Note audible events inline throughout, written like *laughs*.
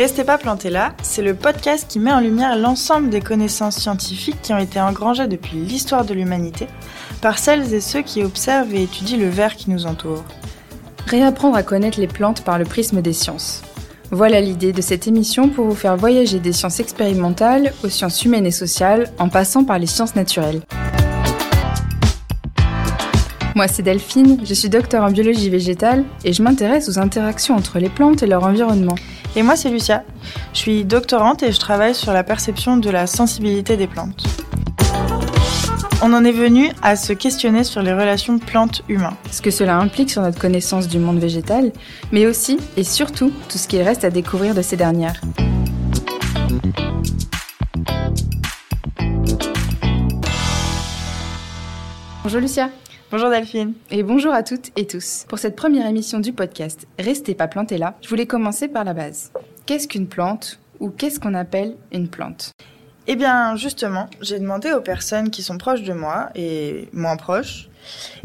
Restez pas plantés là, c'est le podcast qui met en lumière l'ensemble des connaissances scientifiques qui ont été engrangées depuis l'histoire de l'humanité par celles et ceux qui observent et étudient le verre qui nous entoure. Réapprendre à connaître les plantes par le prisme des sciences. Voilà l'idée de cette émission pour vous faire voyager des sciences expérimentales aux sciences humaines et sociales en passant par les sciences naturelles. Moi, c'est Delphine, je suis docteur en biologie végétale et je m'intéresse aux interactions entre les plantes et leur environnement. Et moi, c'est Lucia. Je suis doctorante et je travaille sur la perception de la sensibilité des plantes. On en est venu à se questionner sur les relations plantes-humains. Ce que cela implique sur notre connaissance du monde végétal, mais aussi et surtout tout ce qu'il reste à découvrir de ces dernières. Bonjour Lucia. Bonjour Delphine. Et bonjour à toutes et tous. Pour cette première émission du podcast Restez pas plantés là, je voulais commencer par la base. Qu'est-ce qu'une plante ou qu'est-ce qu'on appelle une plante? Eh bien, justement, j'ai demandé aux personnes qui sont proches de moi et moins proches.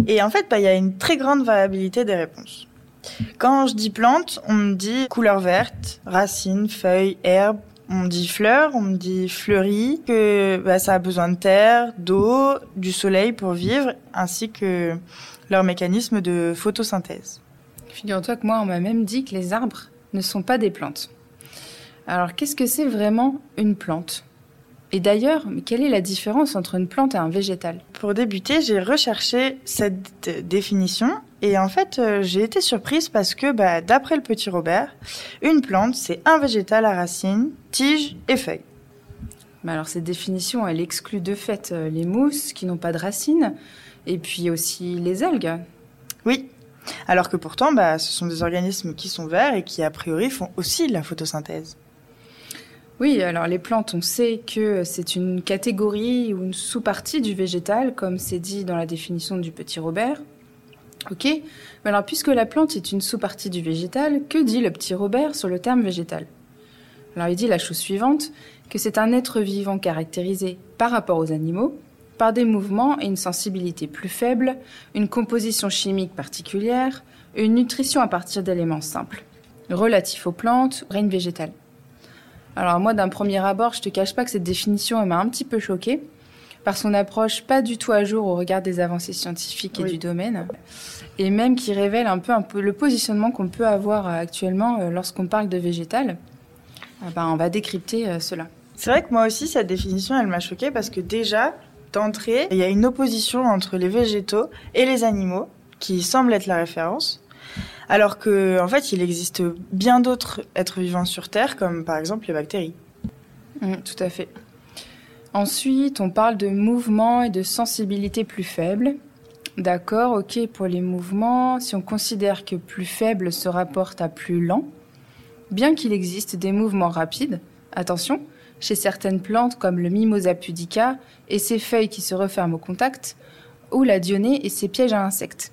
Et en fait, bah, il y a une très grande variabilité des réponses. Quand je dis plante, on me dit couleur verte, racines, feuilles, herbes, on me dit fleurs, on me dit fleurie, que bah, ça a besoin de terre, d'eau, du soleil pour vivre, ainsi que leur mécanisme de photosynthèse. Figure-toi que moi, on m'a même dit que les arbres ne sont pas des plantes. Alors, qu'est-ce que c'est vraiment une plante? Et d'ailleurs, quelle est la différence entre une plante et un végétal? Pour débuter, j'ai recherché cette définition et en fait, euh, j'ai été surprise parce que, bah, d'après le petit Robert, une plante, c'est un végétal à racines, tiges et feuilles. Mais alors, cette définition, elle exclut de fait euh, les mousses qui n'ont pas de racines et puis aussi les algues. Oui, alors que pourtant, bah, ce sont des organismes qui sont verts et qui, a priori, font aussi de la photosynthèse. Oui, alors les plantes, on sait que c'est une catégorie ou une sous-partie du végétal, comme c'est dit dans la définition du petit Robert. Ok, mais alors puisque la plante est une sous-partie du végétal, que dit le petit Robert sur le terme végétal? Alors il dit la chose suivante, que c'est un être vivant caractérisé par rapport aux animaux, par des mouvements et une sensibilité plus faible, une composition chimique particulière, une nutrition à partir d'éléments simples, relatifs aux plantes, règne végétal. Alors moi, d'un premier abord, je te cache pas que cette définition m'a un petit peu choquée par son approche pas du tout à jour au regard des avancées scientifiques et du domaine, et même qui révèle un peu, un peu le positionnement qu'on peut avoir euh, actuellement euh, lorsqu'on parle de végétal. Ah ben, on va décrypter euh, cela. C'est vrai que moi aussi, cette définition, elle m'a choquée parce que déjà, d'entrée, il y a une opposition entre les végétaux et les animaux, qui semble être la référence alors que en fait, il existe bien d'autres êtres vivants sur Terre, comme par exemple les bactéries. Mm, tout à fait. Ensuite, on parle de mouvements et de sensibilité plus faible. D'accord, ok pour les mouvements, si on considère que plus faible se rapporte à plus lent, bien qu'il existe des mouvements rapides, attention, chez certaines plantes comme le Mimosa pudica et ses feuilles qui se referment au contact, ou la dionée et ses pièges à insectes.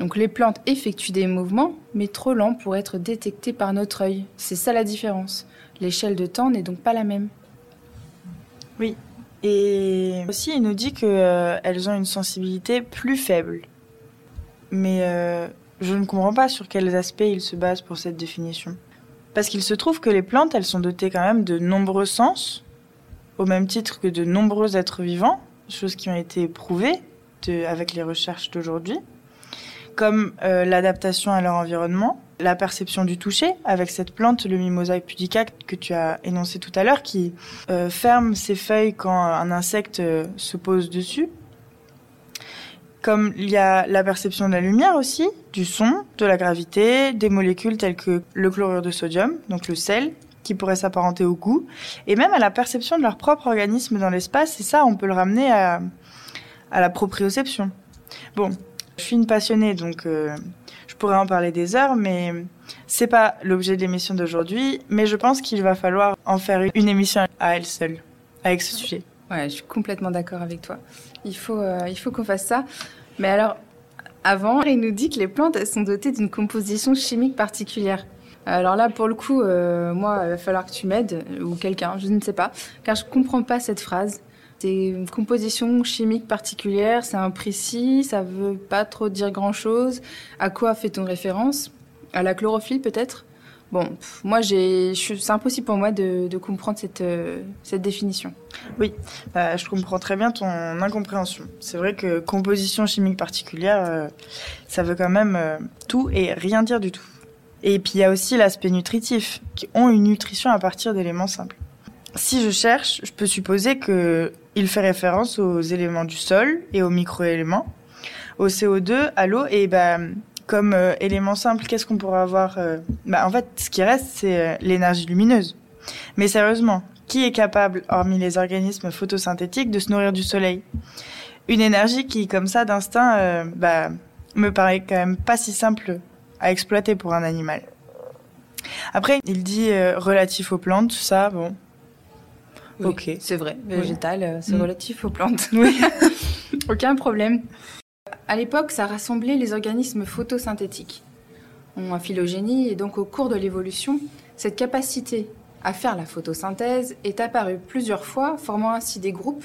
Donc les plantes effectuent des mouvements, mais trop lents pour être détectés par notre œil. C'est ça la différence. L'échelle de temps n'est donc pas la même. Oui. Et aussi, il nous dit qu'elles euh, ont une sensibilité plus faible. Mais euh, je ne comprends pas sur quels aspects il se base pour cette définition. Parce qu'il se trouve que les plantes, elles sont dotées quand même de nombreux sens, au même titre que de nombreux êtres vivants, choses qui ont été prouvées avec les recherches d'aujourd'hui comme euh, l'adaptation à leur environnement, la perception du toucher avec cette plante, le Mimosa pudica que tu as énoncé tout à l'heure, qui euh, ferme ses feuilles quand un insecte euh, se pose dessus. Comme il y a la perception de la lumière aussi, du son, de la gravité, des molécules telles que le chlorure de sodium, donc le sel, qui pourrait s'apparenter au goût, et même à la perception de leur propre organisme dans l'espace, et ça, on peut le ramener à, la proprioception. Bon, je suis une passionnée, donc euh, je pourrais en parler des heures, mais c'est pas l'objet de l'émission d'aujourd'hui. Mais je pense qu'il va falloir en faire une émission à elle seule, avec ce sujet. Ouais, je suis complètement d'accord avec toi. Il faut, euh, il faut qu'on fasse ça. Mais alors, avant, il nous dit que les plantes elles sont dotées d'une composition chimique particulière. Alors là, pour le coup, euh, moi, il va falloir que tu m'aides, ou quelqu'un, je ne sais pas, car je comprends pas cette phrase. C'est une composition chimique particulière, c'est imprécis, ça veut pas trop dire grand chose. À quoi fait-on référence? À la chlorophylle peut-être? Bon, moi, c'est impossible pour moi de, comprendre cette, euh, cette définition. Oui, bah, je comprends très bien ton incompréhension. C'est vrai que composition chimique particulière, euh, ça veut quand même euh, tout et rien dire du tout. Et puis il y a aussi l'aspect nutritif, qui ont une nutrition à partir d'éléments simples. Si je cherche, je peux supposer que il fait référence aux éléments du sol et aux microéléments, au CO2, à l'eau et bah comme euh, élément simple, qu'est-ce qu'on pourrait avoir euh, bah, En fait, ce qui reste, c'est euh, l'énergie lumineuse. Mais sérieusement, qui est capable, hormis les organismes photosynthétiques, de se nourrir du soleil? Une énergie qui, comme ça, d'instinct, bah, me paraît quand même pas si simple à exploiter pour un animal. Après, il dit relatif aux plantes, ça, bon. Ok. C'est vrai, végétal, c'est mm. relatif aux plantes. *laughs* Oui. *laughs* Aucun problème. À l'époque, ça rassemblait les organismes photosynthétiques. En phylogénie et donc au cours de l'évolution, cette capacité à faire la photosynthèse est apparue plusieurs fois, formant ainsi des groupes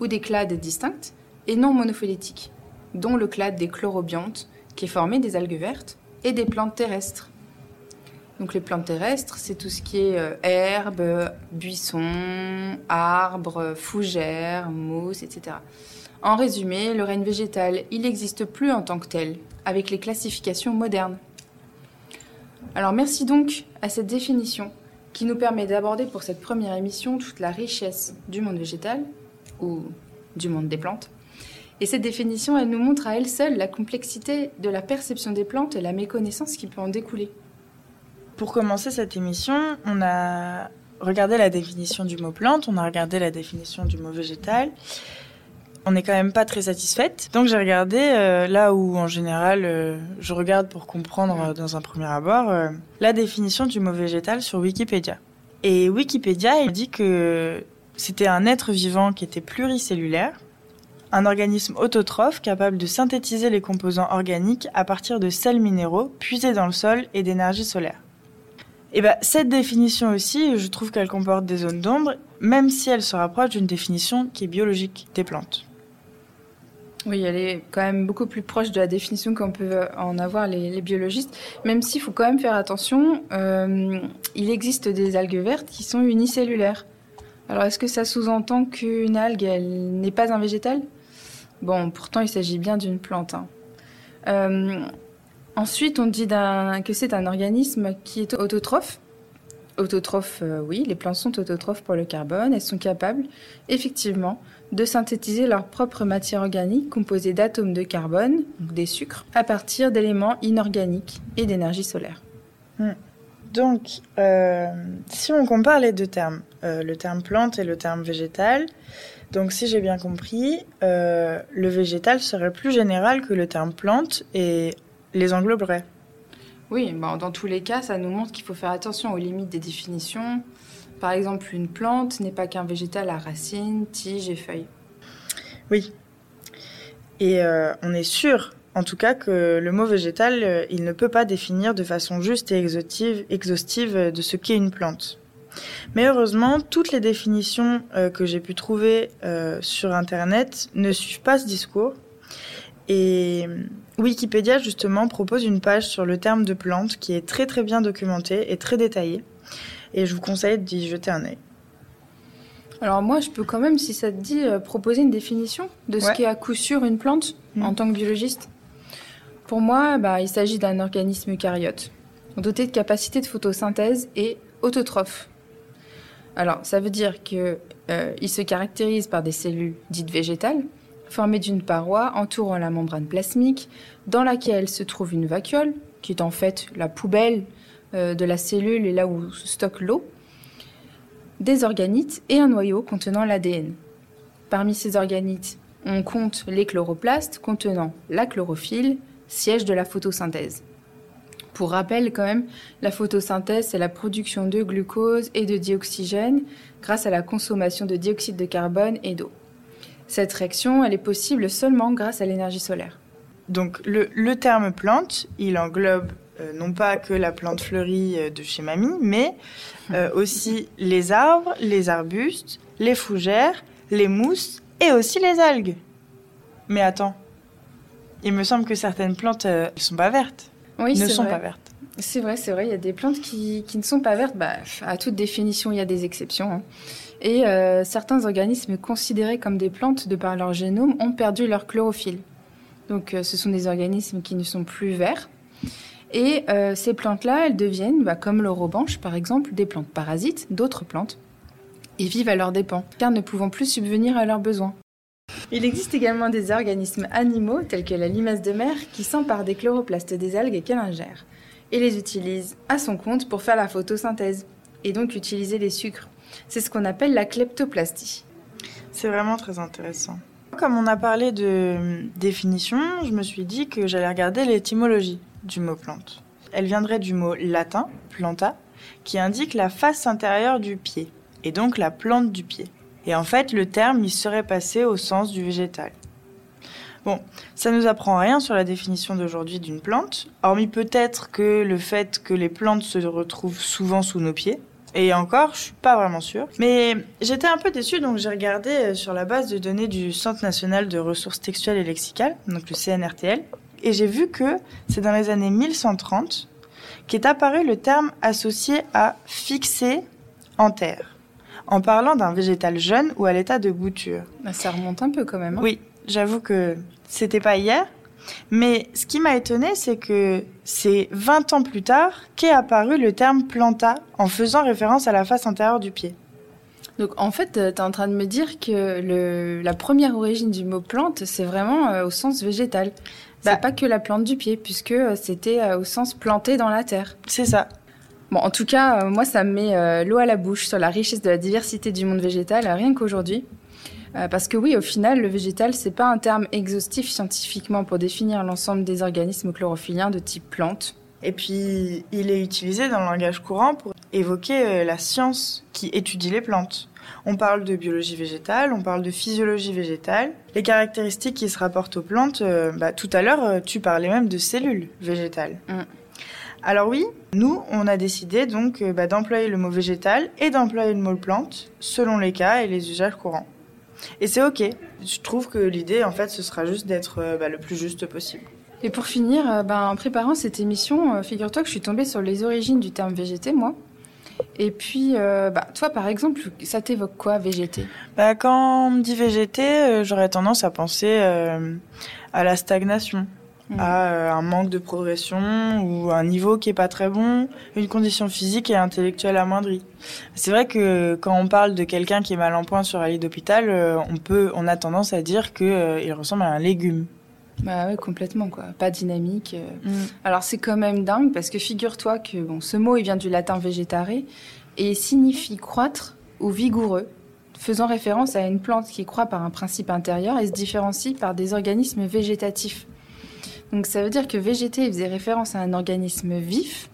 ou des clades distinctes et non monophylétiques, dont le clade des chlorobiontes, qui est formé des algues vertes, et des plantes terrestres. Donc les plantes terrestres, c'est tout ce qui est euh, herbes, buissons, arbres, fougères, mousses, etc. En résumé, le règne végétal, il n'existe plus en tant que tel, avec les classifications modernes. Alors merci donc à cette définition qui nous permet d'aborder pour cette première émission toute la richesse du monde végétal, ou du monde des plantes. Et cette définition, elle nous montre à elle seule la complexité de la perception des plantes et la méconnaissance qui peut en découler. Pour commencer cette émission, on a regardé la définition du mot plante, on a regardé la définition du mot végétal, on n'est quand même pas très satisfaite. Donc j'ai regardé euh, là où en général euh, je regarde pour comprendre euh, dans un premier abord la définition du mot végétal sur Wikipédia. Et Wikipédia il dit que c'était un être vivant qui était pluricellulaire, un organisme autotrophe capable de synthétiser les composants organiques à partir de sels minéraux puisés dans le sol et d'énergie solaire. Et ben, cette définition aussi, je trouve qu'elle comporte des zones d'ombre, même si elle se rapproche d'une définition qui est biologique des plantes. Oui, elle est quand même beaucoup plus proche de la définition qu'on peut en avoir les, biologistes, même s'il faut quand même faire attention. Euh, il existe des algues vertes qui sont unicellulaires. Alors, est-ce que ça sous-entend qu'une algue, elle n'est pas un végétal? Bon, pourtant, il s'agit bien d'une plante. Hein. Euh, ensuite, on dit que c'est un organisme qui est autotrophe. Autotrophe, euh, oui, les plantes sont autotrophes pour le carbone. Elles sont capables, effectivement, de synthétiser leur propre matière organique composée d'atomes de carbone, donc des sucres, à partir d'éléments inorganiques et d'énergie solaire. Hmm. Donc, euh, si on compare les deux termes, euh, le terme plante et le terme végétal, donc si j'ai bien compris, le végétal serait plus général que le terme plante et les engloberait. Oui, dans tous les cas, ça nous montre qu'il faut faire attention aux limites des définitions, par exemple, une plante n'est pas qu'un végétal à racines, tiges et feuilles. Oui. Et euh, on est sûr, en tout cas, que le mot végétal, euh, il ne peut pas définir de façon juste et exhaustive, exhaustive de ce qu'est une plante. Mais heureusement, toutes les définitions euh, que j'ai pu trouver sur Internet ne suivent pas ce discours. Et Wikipédia, justement, propose une page sur le terme de plante qui est très très bien documentée et très détaillée et je vous conseille d'y jeter un œil. Alors moi, je peux quand même, si ça te dit, euh, proposer une définition de ce qu'est à coup sûr une plante mm. en tant que biologiste. Pour moi, bah, il s'agit d'un organisme eucaryote, doté de capacités de photosynthèse et autotrophe. Alors, ça veut dire qu'il euh, se caractérise par des cellules dites végétales, formées d'une paroi entourant la membrane plasmique, dans laquelle se trouve une vacuole, qui est en fait la poubelle euh, de la cellule et là où se stocke l'eau, des organites et un noyau contenant l'ADN. Parmi ces organites, on compte les chloroplastes contenant la chlorophylle, siège de la photosynthèse. Pour rappel, quand même, la photosynthèse, c'est la production de glucose et de dioxygène grâce à la consommation de dioxyde de carbone et d'eau. Cette réaction, elle est possible seulement grâce à l'énergie solaire. Donc le terme plante, il englobe euh, non pas que la plante fleurie euh, de chez mamie, mais euh, aussi les arbres, les arbustes, les fougères, les mousses et aussi les algues. Mais attends, il me semble que certaines plantes ne sont pas vertes. oui, ne sont pas vertes. C'est vrai, c'est vrai. Il y a des plantes qui, qui ne sont pas vertes. Bah, à toute définition, il y a des exceptions. Hein. Et euh, certains organismes considérés comme des plantes de par leur génome ont perdu leur chlorophylle. Donc, euh, ce sont des organismes qui ne sont plus verts. Et euh, ces plantes-là, elles deviennent, bah, comme l'orobanche par exemple, des plantes parasites d'autres plantes et vivent à leurs dépens, car ne pouvant plus subvenir à leurs besoins. Il existe également des organismes animaux, tels que la limace de mer, qui s'emparent des chloroplastes des algues qu'elle ingère et les utilise à son compte pour faire la photosynthèse et donc utiliser les sucres. C'est ce qu'on appelle la kleptoplastie. C'est vraiment très intéressant. Comme on a parlé de définition, je me suis dit que j'allais regarder l'étymologie du mot plante. Elle viendrait du mot latin, planta, qui indique la face intérieure du pied, et donc la plante du pied. Et en fait, le terme y serait passé au sens du végétal. Bon, ça nous apprend rien sur la définition d'aujourd'hui d'une plante, hormis peut-être que le fait que les plantes se retrouvent souvent sous nos pieds. Et encore, je suis pas vraiment sûre. Mais j'étais un peu déçue, donc j'ai regardé euh, sur la base de données du Centre national de ressources textuelles et lexicales, donc le CNRTL, et j'ai vu que c'est dans les années 1130 qu'est apparu le terme associé à fixer en terre, en parlant d'un végétal jeune ou à l'état de bouture. Bah, ça remonte un peu quand même. Hein. Oui, j'avoue que c'était pas hier. Mais ce qui m'a étonné, c'est que c'est 20 ans plus tard qu'est apparu le terme planta en faisant référence à la face intérieure du pied. Donc en fait, euh, tu es en train de me dire que le, la première origine du mot plante, c'est vraiment euh, au sens végétal. C'est bah, pas que la plante du pied, puisque euh, c'était au sens planté dans la terre. C'est ça. Bon, en tout cas, moi, ça me met l'eau à la bouche sur la richesse de la diversité du monde végétal, rien qu'aujourd'hui. Euh, parce que oui, au final, le végétal, c'est pas un terme exhaustif scientifiquement pour définir l'ensemble des organismes chlorophylliens de type plante. Et puis, il est utilisé dans le langage courant pour évoquer euh, la science qui étudie les plantes. On parle de biologie végétale, on parle de physiologie végétale. Les caractéristiques qui se rapportent aux plantes, euh, bah, tout à l'heure, tu parlais même de cellules végétales. Mm. Alors oui, nous, on a décidé donc bah, d'employer le mot végétal et d'employer le mot plante selon les cas et les usages courants. Et c'est ok. Je trouve que l'idée, en fait, ce sera juste d'être euh, bah, le plus juste possible. Et pour finir, euh, bah, en préparant cette émission, euh, figure-toi que je suis tombée sur les origines du terme végété, moi. Et puis, bah, toi, par exemple, ça t'évoque quoi, végété? Bah, Quand on me dit végété, j'aurais tendance à penser à la stagnation. À euh, un manque de progression ou un niveau qui est pas très bon, une condition physique et intellectuelle amoindrie. C'est vrai que quand on parle de quelqu'un qui est mal en point sur un lit d'hôpital, euh, on peut, on a tendance à dire que euh, il ressemble à un légume. Bah ouais, complètement quoi, pas dynamique. Mm. Alors c'est quand même dingue parce que figure-toi que bon, ce mot il vient du latin végétare et signifie croître ou vigoureux faisant référence à une plante qui croît par un principe intérieur et se différencie par des organismes végétatifs. Donc ça veut dire que végéter faisait référence à un organisme vif,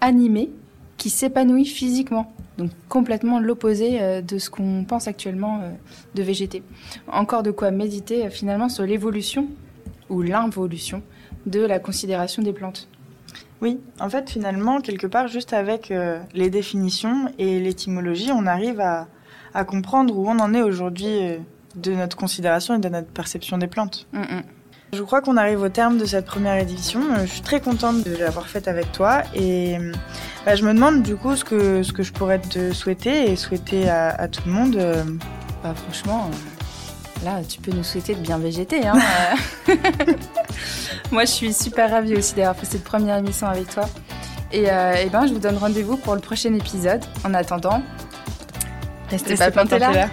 animé, qui s'épanouit physiquement. Donc complètement l'opposé euh, de ce qu'on pense actuellement euh, de végéter. Encore de quoi méditer euh, finalement sur l'évolution ou l'involution de la considération des plantes. Oui, en fait finalement, quelque part, juste avec les définitions et l'étymologie, on arrive à, comprendre où on en est aujourd'hui de notre considération et de notre perception des plantes. Mm, mm. Je crois qu'on arrive au terme de cette première édition. Euh, je suis très contente de l'avoir faite avec toi et bah, je me demande du coup ce que, ce que je pourrais te souhaiter et souhaiter à, tout le monde. Euh. Bah, franchement, euh, là tu peux nous souhaiter de bien végéter. Hein. *laughs* *laughs* Moi je suis super ravie aussi d'avoir fait cette première émission avec toi. Et, et ben, je vous donne rendez-vous pour le prochain épisode. En attendant, restez, pas plantés là.